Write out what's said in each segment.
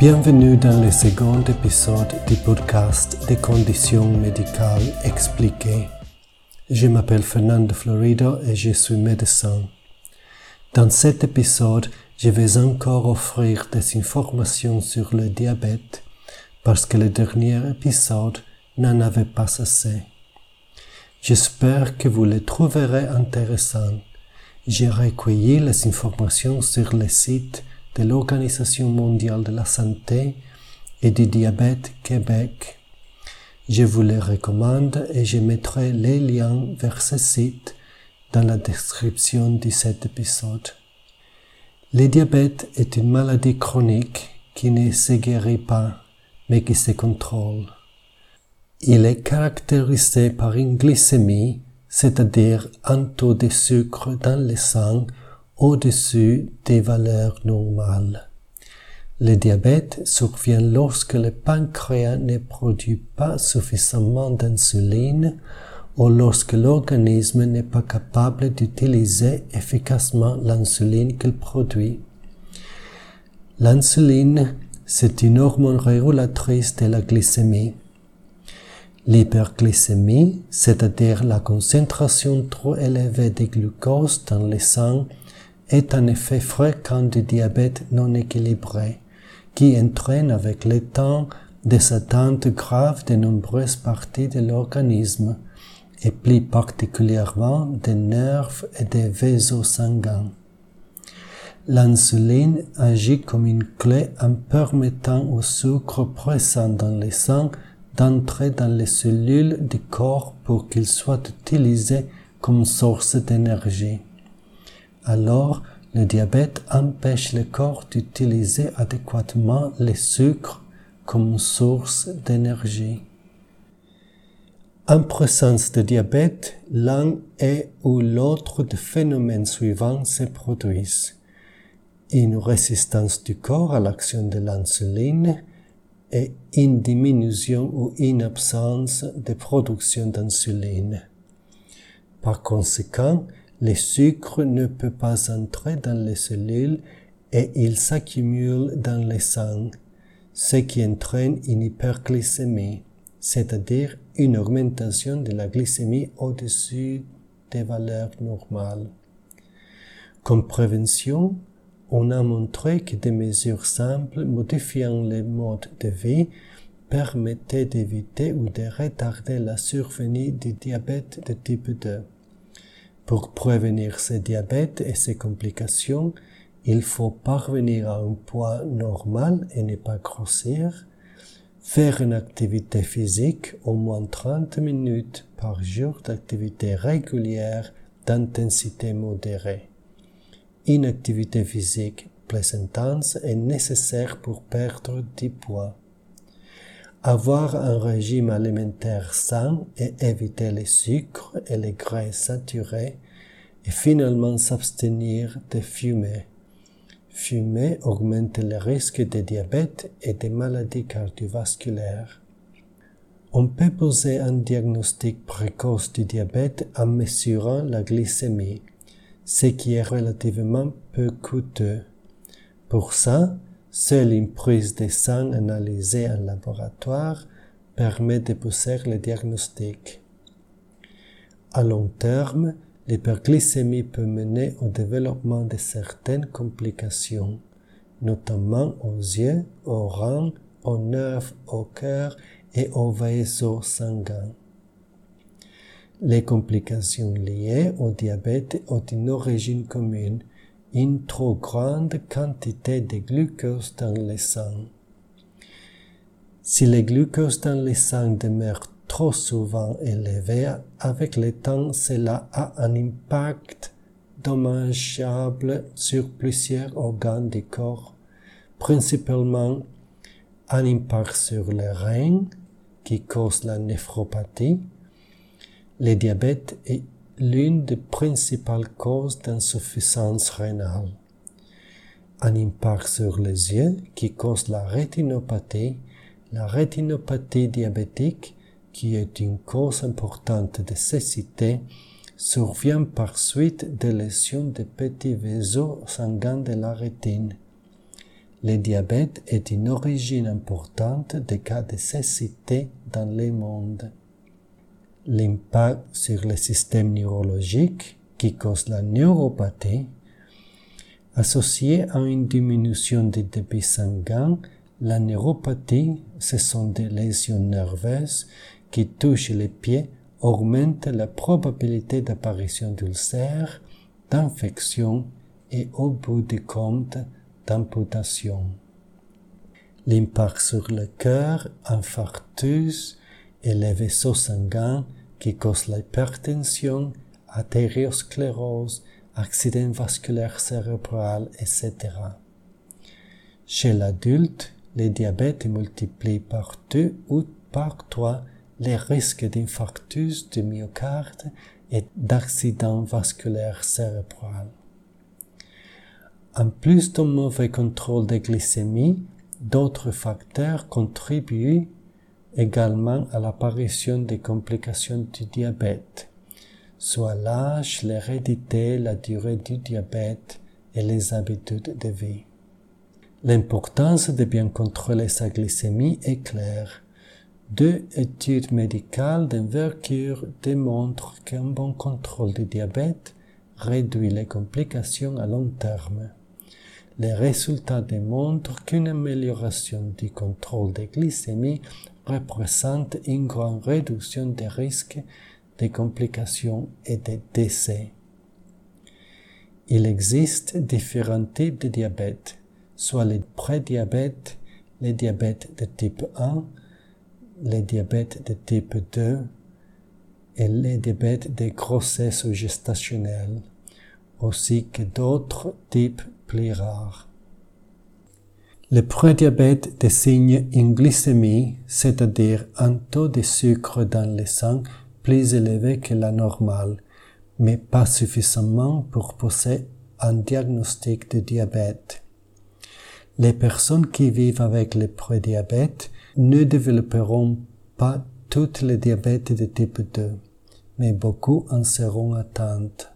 Bienvenue dans le second épisode du podcast des conditions médicales expliquées. Je m'appelle Fernando Florido et je suis médecin. Dans cet épisode, je vais encore offrir des informations sur le diabète parce que le dernier épisode n'en avait pas assez. J'espère que vous les trouverez intéressants. J'ai recueilli les informations sur le site de l'Organisation mondiale de la santé et du diabète Québec. Je vous les recommande et je mettrai les liens vers ce site dans la description de cet épisode. Le diabète est une maladie chronique qui ne se guérit pas, mais qui se contrôle. Il est caractérisé par une glycémie, c'est-à-dire un taux de sucre dans le sang au-dessus des valeurs normales. Le diabète survient lorsque le pancréas ne produit pas suffisamment d'insuline ou lorsque l'organisme n'est pas capable d'utiliser efficacement l'insuline qu'il produit. L'insuline, c'est une hormone régulatrice de la glycémie. L'hyperglycémie, c'est-à-dire la concentration trop élevée de glucose dans le sang, est un effet fréquent du diabète non équilibré, qui entraîne avec le temps des atteintes graves de nombreuses parties de l'organisme, et plus particulièrement des nerfs et des vaisseaux sanguins. L'insuline agit comme une clé en permettant au sucre présent dans le sang d'entrer dans les cellules du corps pour qu'il soit utilisé comme source d'énergie alors le diabète empêche le corps d'utiliser adéquatement les sucres comme source d'énergie. En présence de diabète, l'un et ou l'autre des phénomènes suivants se produisent. Une résistance du corps à l'action de l'insuline et une diminution ou une absence de production d'insuline. Par conséquent, le sucre ne peut pas entrer dans les cellules et il s'accumule dans le sang, ce qui entraîne une hyperglycémie, c'est-à-dire une augmentation de la glycémie au-dessus des valeurs normales. Comme prévention, on a montré que des mesures simples modifiant les modes de vie permettaient d'éviter ou de retarder la survenue du diabète de type 2. Pour prévenir ce diabète et ses complications, il faut parvenir à un poids normal et ne pas grossir, faire une activité physique au moins 30 minutes par jour d'activité régulière d'intensité modérée. Une activité physique plus intense est nécessaire pour perdre du poids. Avoir un régime alimentaire sain et éviter les sucres et les graisses saturés et finalement s'abstenir de fumer. Fumer augmente le risque de diabète et de maladies cardiovasculaires. On peut poser un diagnostic précoce du diabète en mesurant la glycémie, ce qui est relativement peu coûteux. Pour ça, Seule une prise de sang analysée en laboratoire permet de pousser le diagnostic. À long terme, l'hyperglycémie peut mener au développement de certaines complications, notamment aux yeux, aux reins, aux nerfs, au cœur et aux vaisseaux sanguins. Les complications liées au diabète ont une origine commune une trop grande quantité de glucose dans le sang. Si le glucose dans le sang demeure trop souvent élevé, avec le temps, cela a un impact dommageable sur plusieurs organes du corps, principalement un impact sur les reins qui cause la néphropathie, le diabète et l'une des principales causes d'insuffisance rénale. Un impact sur les yeux qui cause la rétinopathie, la rétinopathie diabétique, qui est une cause importante de cécité, survient par suite de lésions des petits vaisseaux sanguins de la rétine. le diabète est une origine importante des cas de cécité dans le monde. L'impact sur le système neurologique qui cause la neuropathie, associé à une diminution des débits sanguins, la neuropathie, ce sont des lésions nerveuses qui touchent les pieds, augmentent la probabilité d'apparition d'ulcères, d'infections et au bout du compte d'amputation. L'impact sur le cœur, infarctus et les vaisseaux sanguins qui causent l'hypertension, artériosclérose, accident vasculaire cérébral, etc. Chez l'adulte, le diabète multiplie par deux ou par trois les risques d'infarctus du myocarde et d'accident vasculaire cérébral. En plus d'un mauvais contrôle de glycémie, d'autres facteurs contribuent également à l'apparition des complications du diabète, soit l'âge, l'hérédité, la durée du diabète et les habitudes de vie. L'importance de bien contrôler sa glycémie est claire. Deux études médicales d'envergure démontrent qu'un bon contrôle du diabète réduit les complications à long terme. Les résultats démontrent qu'une amélioration du contrôle de glycémie représente une grande réduction des risques de complications et de décès. Il existe différents types de diabète soit le prédiabète, le diabète de type 1, le diabète de type 2 et le diabète de grossesse gestationnelle, ainsi que d'autres types plus rares. Le prédiabète désigne une glycémie, c'est-à-dire un taux de sucre dans le sang plus élevé que la normale, mais pas suffisamment pour poser un diagnostic de diabète. Les personnes qui vivent avec le prédiabète ne développeront pas toutes les diabètes de type 2, mais beaucoup en seront atteintes.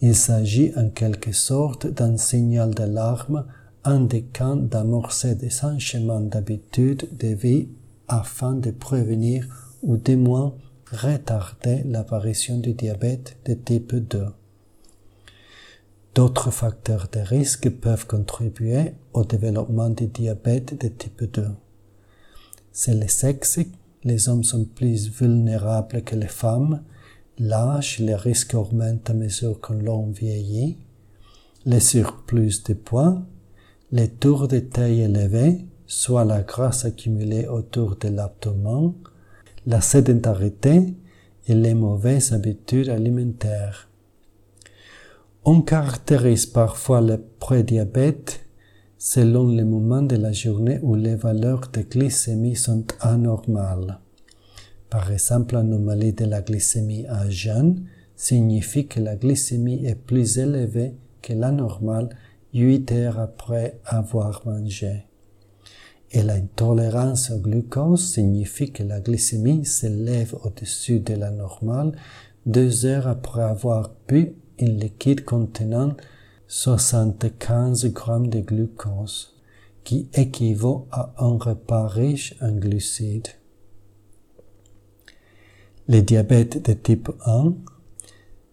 Il s'agit en quelque sorte d'un signal d'alarme indiquant d'amorcer des changements d'habitude de vie afin de prévenir ou du moins retarder l'apparition du diabète de type 2. D'autres facteurs de risque peuvent contribuer au développement du diabète de type 2. C'est le sexe, les hommes sont plus vulnérables que les femmes, l'âge, les risques augmentent à mesure que l'on vieillit, le surplus de poids, les tours de taille élevés, soit la graisse accumulée autour de l'abdomen, la sédentarité et les mauvaises habitudes alimentaires. On caractérise parfois le prédiabète selon le moment de la journée où les valeurs de glycémie sont anormales. Par exemple, l'anomalie de la glycémie à jeûne signifie que la glycémie est plus élevée que la normale 8 heures après avoir mangé. Et l'intolérance au glucose signifie que la glycémie s'élève au-dessus de la normale deux heures après avoir bu un liquide contenant 75 grammes de glucose, qui équivaut à un repas riche en glucides. Le diabète de type 1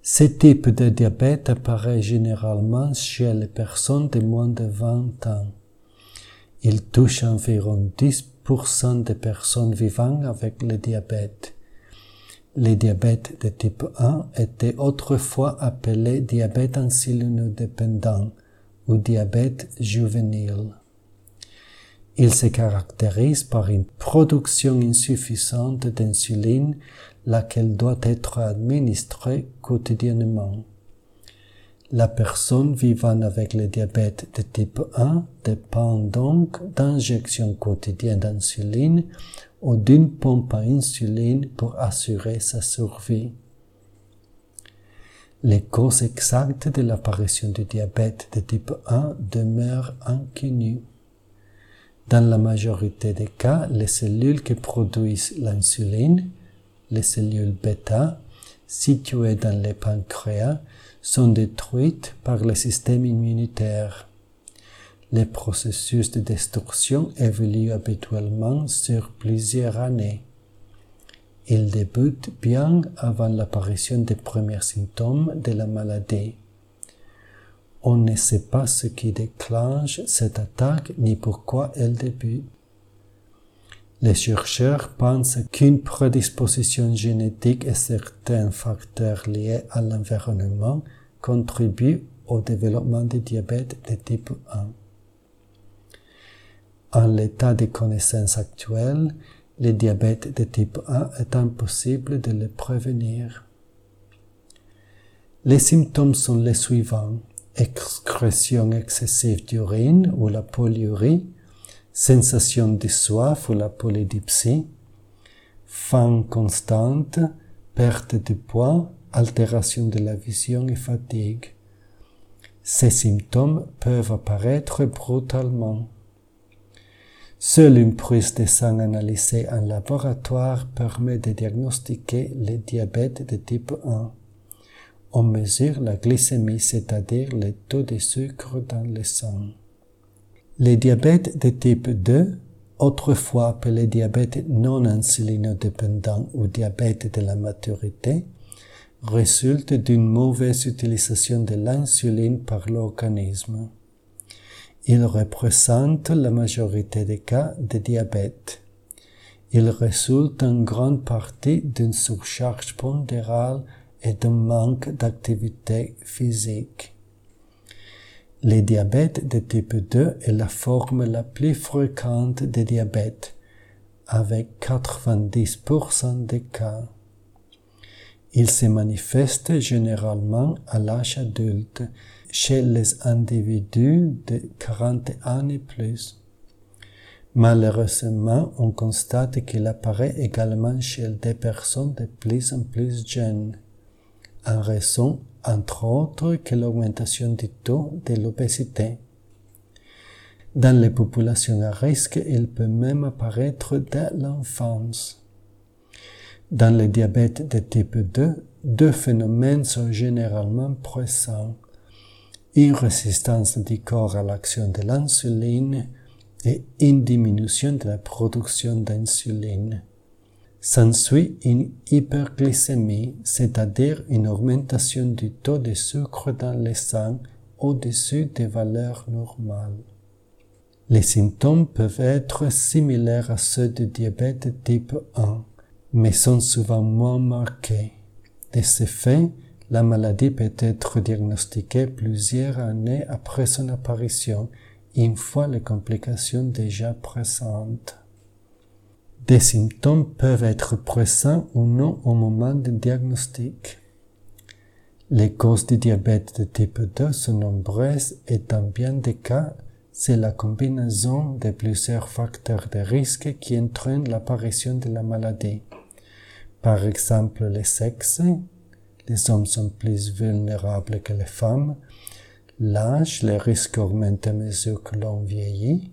Ce type de diabète apparaît généralement chez les personnes de moins de 20 ans. Il touche environ 10% des personnes vivant avec le diabète. Le diabète de type 1 était autrefois appelé diabète insulinodépendant ou diabète juvénile. Il se caractérise par une production insuffisante d'insuline, laquelle doit être administrée quotidiennement. La personne vivant avec le diabète de type 1 dépend donc d'injections quotidiennes d'insuline ou d'une pompe à insuline pour assurer sa survie. Les causes exactes de l'apparition du diabète de type 1 demeurent inconnues. Dans la majorité des cas, les cellules qui produisent l'insuline, les cellules bêta, situées dans le pancréas, sont détruites par le système immunitaire. les processus de destruction évoluent habituellement sur plusieurs années. Ils débutent bien avant l'apparition des premiers symptômes de la maladie. On ne sait pas ce qui déclenche cette attaque ni pourquoi elle débute. Les chercheurs pensent qu'une prédisposition génétique et certains facteurs liés à l'environnement contribuent au développement du diabète de type 1. En l'état de connaissances actuelles, le diabète de type 1 est impossible de le prévenir. Les symptômes sont les suivants. Excrétion excessive d'urine ou la polyurie, sensation de soif ou la polydipsie, faim constante, perte de poids, altération de la vision et fatigue. Ces symptômes peuvent apparaître brutalement. Seule une prise de sang analysée en laboratoire permet de diagnostiquer le diabète de type 1. On mesure la glycémie, c'est-à-dire le taux de sucre dans le sang. Le diabète de type 2, autrefois appelé diabète non insulinodépendant ou diabète de la maturité, résulte d'une mauvaise utilisation de l'insuline par l'organisme. Il représente la majorité des cas de diabète. Il résulte en grande partie d'une surcharge pondérale et d'un manque d'activité physique. Le diabète de type 2 est la forme la plus fréquente de diabète, avec 90% des cas. Il se manifeste généralement à l'âge adulte chez les individus de 40 ans et plus. Malheureusement, on constate qu'il apparaît également chez des personnes de plus en plus jeunes, en raison, entre autres, que l'augmentation du taux de l'obésité. Dans les populations à risque, il peut même apparaître dès l'enfance. Dans le diabète de type 2, deux phénomènes sont généralement présents une résistance du corps à l'action de l'insuline et une diminution de la production d'insuline. S'ensuit une hyperglycémie, c'est-à-dire une augmentation du taux de sucre dans le sang au-dessus des valeurs normales. Les symptômes peuvent être similaires à ceux du diabète type 1, mais sont souvent moins marqués. De ce fait, la maladie peut être diagnostiquée plusieurs années après son apparition, une fois les complications déjà présentes. Des symptômes peuvent être présents ou non au moment du diagnostic. Les causes du diabète de type 2 sont nombreuses et dans bien des cas, c'est la combinaison de plusieurs facteurs de risque qui entraînent l'apparition de la maladie. Par exemple, le sexe, les hommes sont plus vulnérables que les femmes. L'âge, les risques augmentent à mesure que l'on vieillit.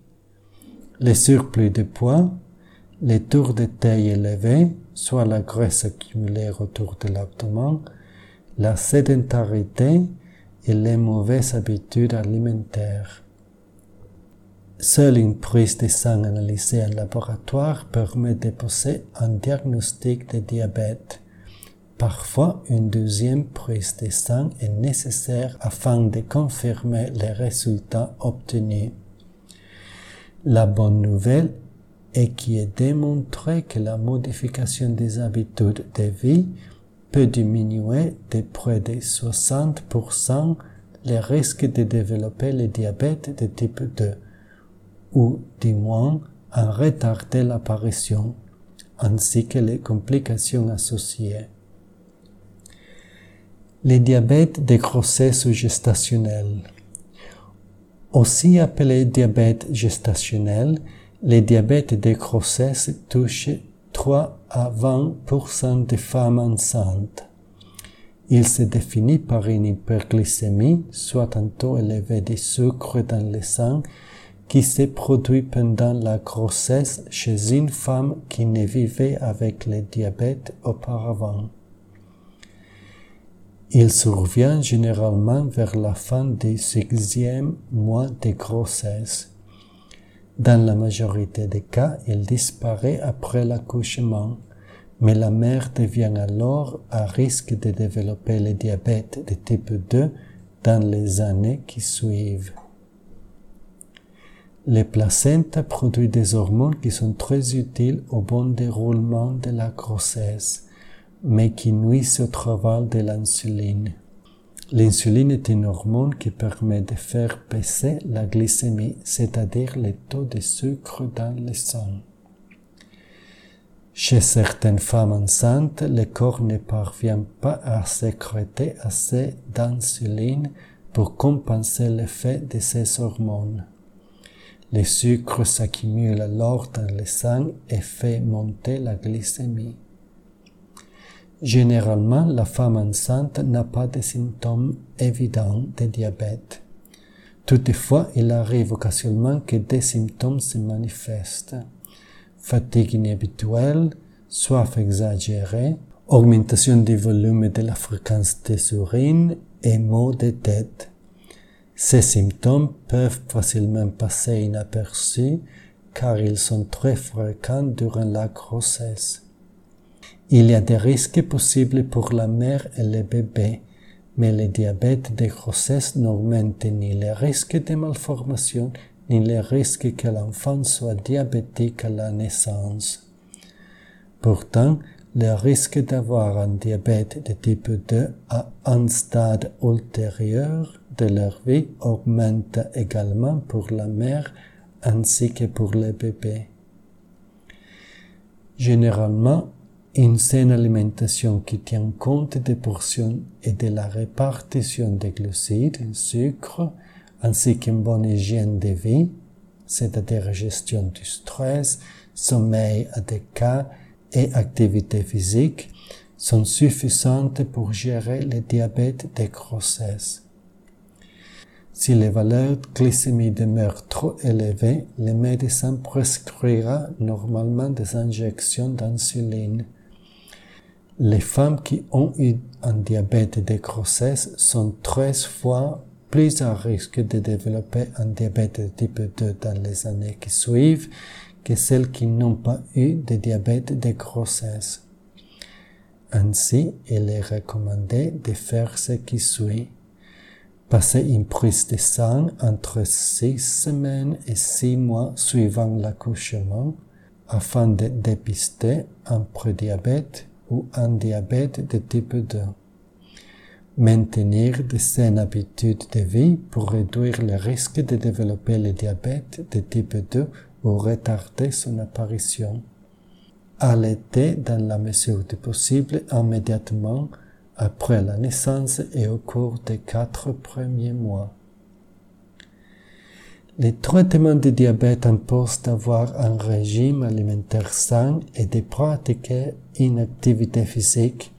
Les surplus de poids, les tours de taille élevés, soit la graisse accumulée autour de l'abdomen, la sédentarité et les mauvaises habitudes alimentaires. Seule une prise de sang analysée en laboratoire permet de poser un diagnostic de diabète Parfois, une deuxième prise de sang est nécessaire afin de confirmer les résultats obtenus. La bonne nouvelle est qu'il est démontré que la modification des habitudes de vie peut diminuer de près de 60% les risques de développer le diabète de type 2, ou du moins en retarder l'apparition, ainsi que les complications associées. Les diabètes de grossesse gestationnelle. Aussi appelé diabète gestationnel, les diabètes de grossesse touchent 3 à 20% des femmes enceintes. Il se définit par une hyperglycémie, soit un taux élevé de sucre dans le sang, qui se produit pendant la grossesse chez une femme qui ne vivait avec le diabète auparavant. Il survient généralement vers la fin du sixième mois de grossesse. Dans la majorité des cas, il disparaît après l'accouchement, mais la mère devient alors à risque de développer le diabète de type 2 dans les années qui suivent. Les placentas produisent des hormones qui sont très utiles au bon déroulement de la grossesse, mais qui nuisent au travail de l'insuline. L'insuline est une hormone qui permet de faire baisser la glycémie, c'est-à-dire le taux de sucre dans le sang. Chez certaines femmes enceintes, le corps ne parvient pas à sécréter assez d'insuline pour compenser l'effet de ces hormones. Le sucre s'accumule alors dans le sang et fait monter la glycémie. Généralement, la femme enceinte n'a pas de symptômes évidents de diabète. Toutefois, il arrive occasionnellement que des symptômes se manifestent. Fatigue inhabituelle, soif exagérée, augmentation du volume de la fréquence des urines et maux de tête. Ces symptômes peuvent facilement passer inaperçus car ils sont très fréquents durant la grossesse. Il y a des risques possibles pour la mère et le bébé, mais le diabète de grossesse n'augmente ni les risques de malformation ni les risques que l'enfant soit diabétique à la naissance. Pourtant, le risque d'avoir un diabète de type 2 à un stade ultérieur de leur vie augmente également pour la mère ainsi que pour le bébé. Généralement, une saine alimentation qui tient compte des portions et de la répartition des glucides, sucre, ainsi qu'une bonne hygiène de vie, c'est-à-dire gestion du stress, sommeil adéquat et activité physique, sont suffisantes pour gérer le diabète de grossesse. Si les valeurs de glycémie demeurent trop élevées, le médecin prescrira normalement des injections d'insuline. Les femmes qui ont eu un diabète de grossesse sont 13 fois plus à risque de développer un diabète de type 2 dans les années qui suivent que celles qui n'ont pas eu de diabète de grossesse. Ainsi, il est recommandé de faire ce qui suit. Passer une prise de sang entre 6 semaines et 6 mois suivant l'accouchement afin de dépister un prédiabète ou un diabète de type 2. Maintenir de saines habitudes de vie pour réduire le risque de développer le diabète de type 2 ou retarder son apparition. Allaiter dans la mesure du possible immédiatement après la naissance et au cours des quatre premiers mois. Les traitements de diabète imposent d'avoir un régime alimentaire sain et de pratiquer une activité physique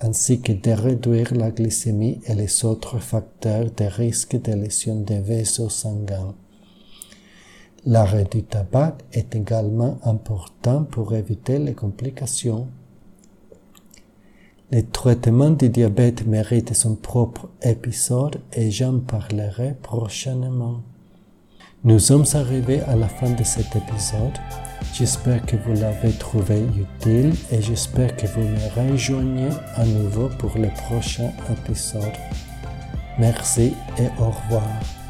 ainsi que de réduire la glycémie et les autres facteurs de risque de lésion des vaisseaux sanguins. L'arrêt du tabac est également important pour éviter les complications. Le traitement du diabète mérite son propre épisode et j'en parlerai prochainement. Nous sommes arrivés à la fin de cet épisode. J'espère que vous l'avez trouvé utile et j'espère que vous me rejoignez à nouveau pour le prochain épisode. Merci et au revoir.